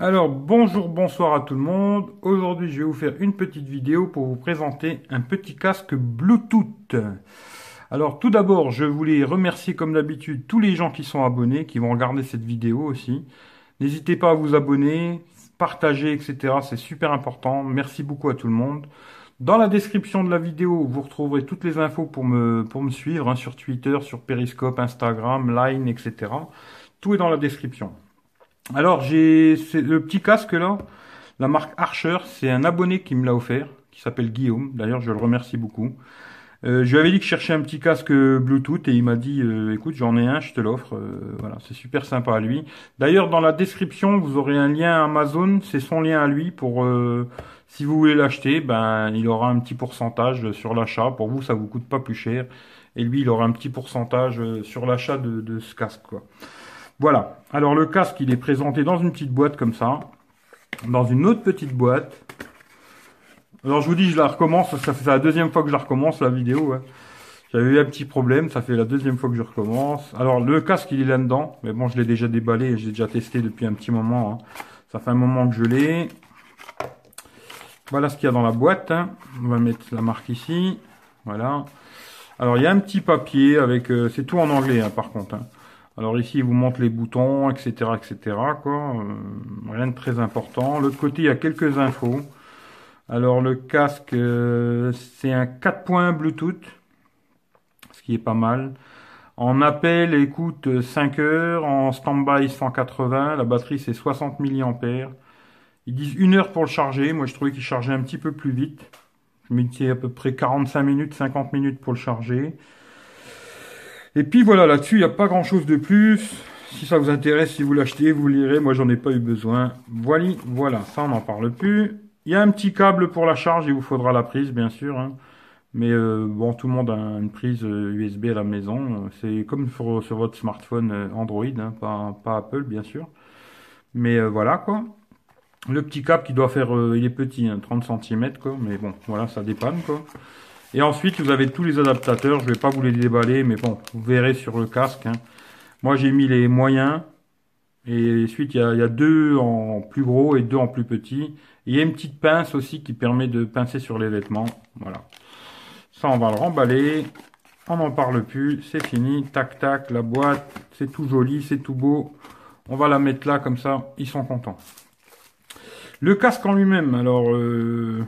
Alors bonjour, bonsoir à tout le monde. Aujourd'hui je vais vous faire une petite vidéo pour vous présenter un petit casque Bluetooth. Alors tout d'abord je voulais remercier comme d'habitude tous les gens qui sont abonnés, qui vont regarder cette vidéo aussi. N'hésitez pas à vous abonner, partager, etc. C'est super important. Merci beaucoup à tout le monde. Dans la description de la vidéo, vous retrouverez toutes les infos pour me, pour me suivre hein, sur Twitter, sur Periscope, Instagram, Line, etc. Tout est dans la description. Alors, j'ai le petit casque là, la marque Archer, c'est un abonné qui me l'a offert, qui s'appelle Guillaume. D'ailleurs, je le remercie beaucoup. Euh, je lui avais dit que je cherchais un petit casque Bluetooth et il m'a dit euh, écoute j'en ai un, je te l'offre. Euh, voilà, c'est super sympa à lui. D'ailleurs dans la description vous aurez un lien Amazon, c'est son lien à lui pour si vous voulez l'acheter, ben il aura un petit pourcentage sur l'achat. Pour vous ça vous coûte pas plus cher et lui il aura un petit pourcentage sur l'achat de, de ce casque quoi. Voilà. Alors le casque, il est présenté dans une petite boîte comme ça. Dans une autre petite boîte. Alors je vous dis, je la recommence. Ça fait la deuxième fois que je la recommence, la vidéo. J'avais eu un petit problème. Ça fait la deuxième fois que je recommence. Alors le casque, il est là-dedans. Mais bon, je l'ai déjà déballé. J'ai déjà testé depuis un petit moment. Hein. Ça fait un moment que je l'ai. Voilà ce qu'il y a dans la boîte. Hein. On va mettre la marque ici. Voilà. Alors il y a un petit papier avec... Euh, c'est tout en anglais hein, par contre. Alors ici, il vous montre les boutons, etc., etc. Quoi. Euh, rien de très important. L'autre côté, il y a quelques infos. Alors le casque, euh, c'est un 4 points Bluetooth, ce qui est pas mal. En appel, écoute 5 heures. En stand-by, 180. La batterie, c'est 60 mAh. Ils disent une heure pour le charger. Moi, je trouvais qu'il chargeait un petit peu plus vite. Je mettais à peu près 45 minutes, 50 minutes pour le charger. Et puis voilà, là-dessus, il n'y a pas grand-chose de plus. Si ça vous intéresse, si vous l'achetez, vous lirez. Moi, j'en ai pas eu besoin. Voilà, voilà, ça, on n'en parle plus. Il y a un petit câble pour la charge. Il vous faudra la prise, bien sûr. Hein. Mais euh, bon, tout le monde a une prise USB euh, à la maison. C'est comme sur, votre smartphone euh, Android, hein, pas, pas, Apple, bien sûr. Mais voilà, quoi. Le petit câble qui doit faire... il est petit, 30 hein, cm, quoi. Mais bon, voilà, ça dépanne, quoi. Et ensuite, vous avez tous les adaptateurs. Je ne vais pas vous les déballer, mais bon, vous verrez sur le casque. Hein. Moi, j'ai mis les moyens. Et ensuite, il y, a, deux en plus gros et deux en plus petit. il y a une petite pince aussi qui permet de pincer sur les vêtements. Voilà. Ça, on va le remballer. On n'en parle plus. C'est fini. Tac, tac. La boîte. C'est tout joli. C'est tout beau. On va la mettre là, comme ça. Ils sont contents. Le casque en lui-même. Alors... Euh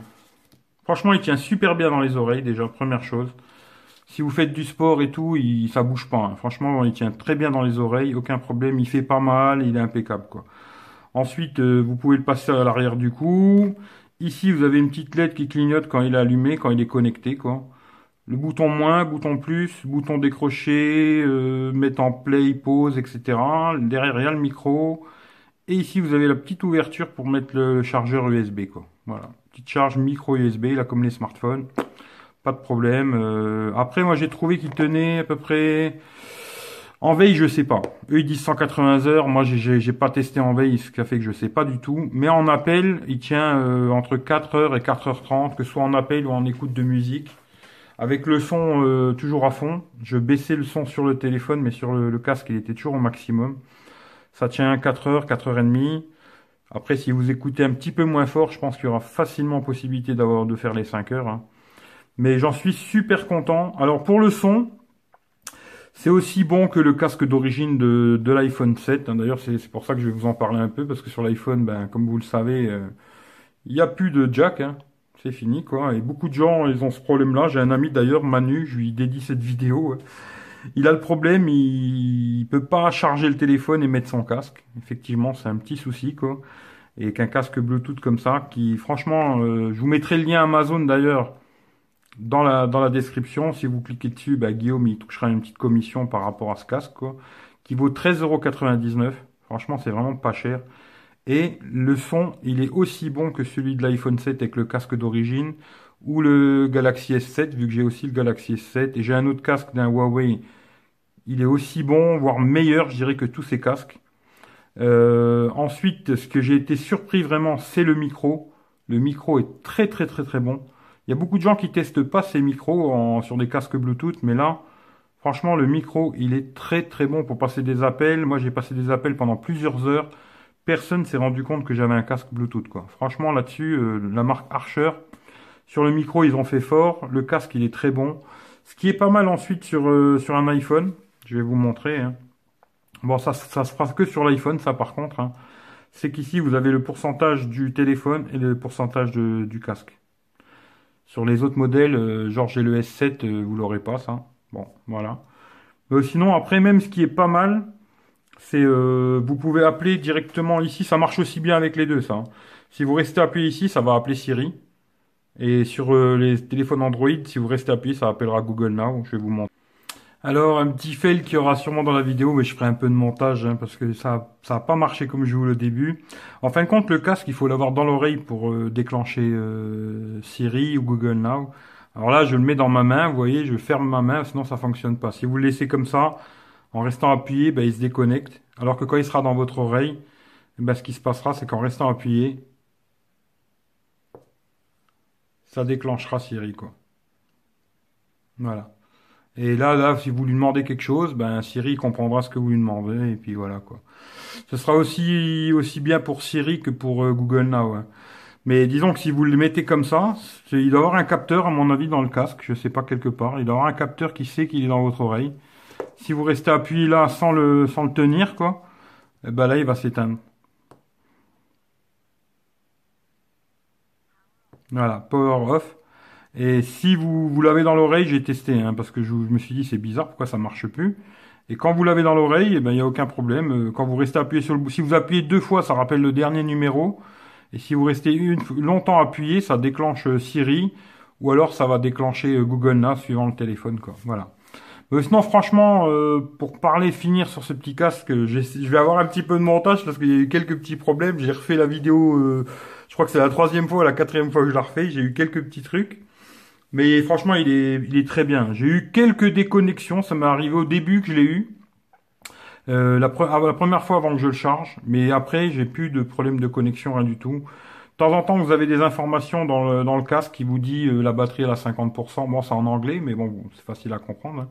Franchement, il tient super bien dans les oreilles, déjà, première chose. Si vous faites du sport et tout, il, ça bouge pas. Hein. Franchement, il tient très bien dans les oreilles, aucun problème. Il fait pas mal, il est impeccable, quoi. Ensuite, euh, vous pouvez le passer à l'arrière du cou. Ici, vous avez une petite LED qui clignote quand il est allumé, quand il est connecté, quoi. Le bouton moins, bouton plus, bouton décroché, euh, mettre en play, pause, etc. Derrière, il y a le micro. Et ici, vous avez la petite ouverture pour mettre le chargeur USB, quoi. Voilà charge micro USB, là comme les smartphones. Pas de problème. Euh, après, moi j'ai trouvé qu'il tenait à peu près... En veille, je sais pas. Eux, ils disent 180 heures. Moi, j'ai pas testé en veille, ce qui a fait que je sais pas du tout. Mais en appel, il tient euh, entre 4 heures et 4h30, que ce soit en appel ou en écoute de musique. Avec le son euh, toujours à fond. Je baissais le son sur le téléphone, mais sur le, le casque, il était toujours au maximum. Ça tient 4 heures, 4 heures et demie. Après, si vous écoutez un petit peu moins fort, je pense qu'il y aura facilement possibilité d'avoir de faire les 5 heures. Hein. Mais j'en suis super content. Alors pour le son, c'est aussi bon que le casque d'origine de, l'iPhone 7. Hein. D'ailleurs, c'est pour ça que je vais vous en parler un peu, parce que sur l'iPhone, ben, comme vous le savez, euh, il n'y a plus de jack. Hein. C'est fini, quoi. Et beaucoup de gens, ils ont ce problème-là. J'ai un ami d'ailleurs, Manu, je lui dédie cette vidéo. Il a le problème, il, peut pas charger le téléphone et mettre son casque. Effectivement, c'est un petit souci, quoi. Et qu'un casque Bluetooth comme ça, qui franchement, euh, je vous mettrai le lien Amazon d'ailleurs dans la, dans la description. Si vous cliquez dessus, bah, Guillaume, il touchera une petite commission par rapport à ce casque, quoi, qui vaut 13,99€. Franchement, c'est vraiment pas cher. Et le son, il est aussi bon que celui de l'iPhone 7 avec le casque d'origine ou le Galaxy S7, vu que j'ai aussi le Galaxy S7 et j'ai un autre casque d'un Huawei. Il est aussi bon, voire meilleur, je dirais, que tous ces casques. Euh, ensuite, ce que j'ai été surpris vraiment, c'est le micro. Le micro est très très très très bon. Il y a beaucoup de gens qui testent pas ces micros sur des casques Bluetooth, mais là, franchement, le micro, il est très très bon pour passer des appels. Moi, j'ai passé des appels pendant plusieurs heures personne s'est rendu compte que j'avais un casque Bluetooth, quoi. Franchement, là-dessus, euh, la marque Archer, sur le micro, ils ont fait fort. Le casque, il est très bon. Ce qui est pas mal ensuite sur, euh, sur un iPhone, je vais vous montrer. Hein. Bon, ça, ça se passe que sur l'iPhone, ça par contre. Hein. C'est qu'ici, vous avez le pourcentage du téléphone et le pourcentage du casque. Sur les autres modèles, euh, genre j'ai le S7, euh, vous l'aurez pas ça. Bon, voilà. Sinon, après, même ce qui est pas mal, c'est euh, vous pouvez appeler directement ici. Ça marche aussi bien avec les deux, ça. Hein. Si vous restez appuyé ici, ça va appeler Siri. Et sur les téléphones Android, si vous restez appuyé, ça appellera Google Now. Je vais vous montrer. Alors, un petit fail qui aura sûrement dans la vidéo, mais je ferai un peu de montage, hein, parce que ça ça a pas marché comme je voulais au début. En fin de compte, le casque, il faut l'avoir dans l'oreille pour euh, déclencher euh, Siri ou Google Now. Alors là, je le mets dans ma main, vous voyez, je ferme ma main, sinon ça fonctionne pas. Si vous le laissez comme ça, en restant appuyé, ben, il se déconnecte. Alors que quand il sera dans votre oreille, ben, ce qui se passera, c'est qu'en restant appuyé, ça déclenchera Siri, quoi. Voilà. Et là, là, si vous lui demandez quelque chose, ben Siri comprendra ce que vous lui demandez, et puis voilà quoi. Ce sera aussi aussi bien pour Siri que pour euh, Google Now. Hein. Mais disons que si vous le mettez comme ça, il doit avoir un capteur, à mon avis, dans le casque, je sais pas quelque part. Il doit avoir un capteur qui sait qu'il est dans votre oreille. Si vous restez appuyé là sans le sans le tenir, quoi, eh ben là il va s'éteindre. Voilà, power off. Et si vous, vous l'avez dans l'oreille, j'ai testé, hein, parce que je, me suis dit c'est bizarre, pourquoi ça marche plus? Et quand vous l'avez dans l'oreille, eh ben il a aucun problème. Euh, quand vous restez appuyé sur le si vous appuyez deux fois, ça rappelle le dernier numéro. Et si vous restez longtemps appuyé, ça déclenche euh, Siri, ou alors ça va déclencher euh, Google Now suivant le téléphone, quoi. Voilà. Mais sinon, franchement, pour parler, finir sur ce petit casque, je vais avoir un petit peu de montage parce qu'il y a eu quelques petits problèmes. J'ai refait la vidéo, je crois que c'est la troisième fois, la quatrième fois que je la refais. J'ai eu quelques petits trucs. Mais franchement, il est, il est très bien. J'ai eu quelques déconnexions, ça m'est arrivé au début que je l'ai eu. Euh, la, ah, la, première fois avant que je le charge, mais après j'ai plus de problème de connexion, rien du tout. De temps en temps, vous avez des informations dans le, dans le casque qui vous dit euh, la batterie elle a 50%. Bon, c'est en anglais, mais bon, c'est facile à comprendre. Hein.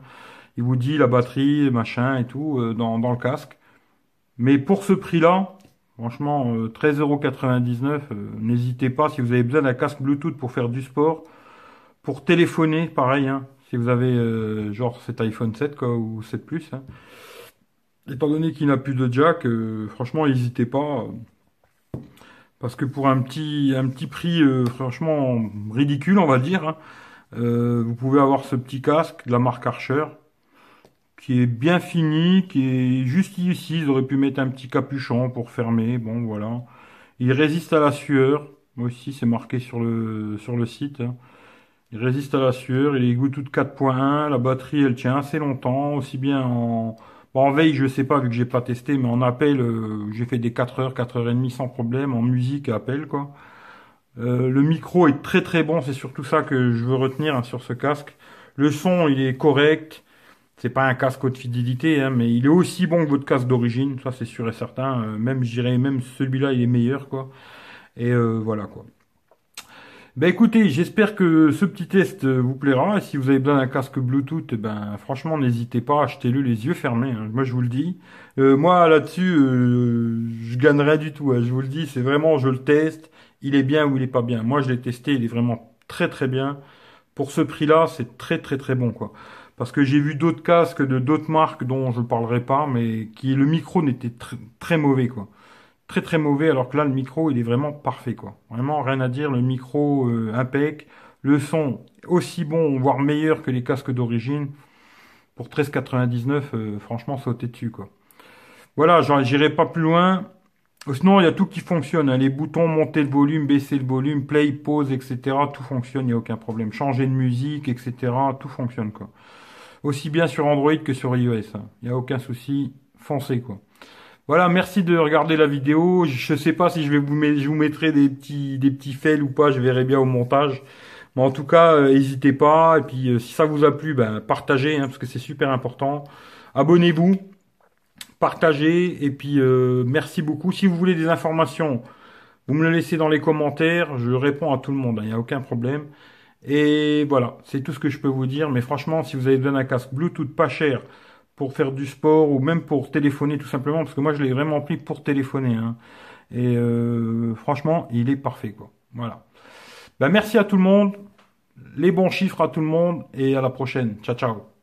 Il vous dit la batterie, machin et tout euh, dans, dans le casque. Mais pour ce prix-là, franchement, 13,99€, n'hésitez pas si vous avez besoin d'un casque Bluetooth pour faire du sport pour téléphoner, pareil, hein, si vous avez euh, genre cet iPhone 7 quoi, ou 7 Plus. Hein. Étant donné qu'il n'a plus de jack, euh, franchement, n'hésitez pas. Parce que pour un petit, un petit prix, euh, franchement, ridicule, on va dire, hein, vous pouvez avoir ce petit casque de la marque Archer, qui est bien fini, qui est juste ici. Ils auraient pu mettre un petit capuchon pour fermer. Bon, voilà. Il résiste à la sueur. Moi aussi, c'est marqué sur le, sur le site. Hein. Il résiste à la sueur, il est Bluetooth 4.1, la batterie elle tient assez longtemps, aussi bien en, en veille je sais pas vu que j'ai pas testé, mais en appel euh, j'ai fait des 4 heures, 4 heures et demie sans problème, en musique appel quoi. Euh, le micro est très très bon, c'est surtout ça que je veux retenir hein, sur ce casque. Le son il est correct, c'est pas un casque haute fidélité, hein, mais il est aussi bon que votre casque d'origine, ça c'est sûr et certain. Euh, même je dirais même celui-là il est meilleur quoi. Et voilà quoi. Ben écoutez, j'espère que ce petit test euh, vous plaira. Et si vous avez besoin d'un casque Bluetooth, eh ben franchement, n'hésitez pas, achetez-le les yeux fermés. Hein. Moi, je vous le dis. Euh, moi, là-dessus, euh, je gagne du tout. Hein. Je vous le dis, c'est vraiment, je le teste. Il est bien ou il est pas bien. Moi, je l'ai testé, il est vraiment très très bien. Pour ce prix-là, c'est très très très bon, quoi. Parce que j'ai vu d'autres casques de d'autres marques dont je parlerai pas, mais qui le micro n'était très mauvais, quoi très très mauvais, alors que là, le micro, il est vraiment parfait, quoi. Vraiment, rien à dire, le micro euh, le son aussi bon, voire meilleur que les casques d'origine. Pour 13,99, euh, franchement, sauter dessus, quoi. Voilà, j'irai pas plus loin. Sinon, il y a tout qui fonctionne. Hein. Les boutons, monter le volume, baisser le volume, play, pause, etc. Tout fonctionne, il n'y a aucun problème. Changer de musique, etc. Tout fonctionne, quoi. Aussi bien sur Android que sur iOS. Hein. Il n'y a aucun souci. Foncez, quoi. Voilà, merci de regarder la vidéo. Je sais pas si je vais vous mettre, je vous mettrai des petits, des petits fails ou pas. Je verrai bien au montage. Mais en tout cas, n'hésitez euh, pas. Et puis, euh, si ça vous a plu, ben, partagez, hein, parce que c'est super important. Abonnez-vous, partagez. Et puis, euh, merci beaucoup. Si vous voulez des informations, vous me le laissez dans les commentaires. Je réponds à tout le monde. Il hein, n'y a aucun problème. Et voilà, c'est tout ce que je peux vous dire. Mais franchement, si vous avez besoin d'un casque Bluetooth pas cher, pour faire du sport ou même pour téléphoner tout simplement, parce que moi je l'ai vraiment pris pour téléphoner. Hein. Et euh, franchement, il est parfait quoi. Voilà. Ben, merci à tout le monde, les bons chiffres à tout le monde et à la prochaine. Ciao ciao.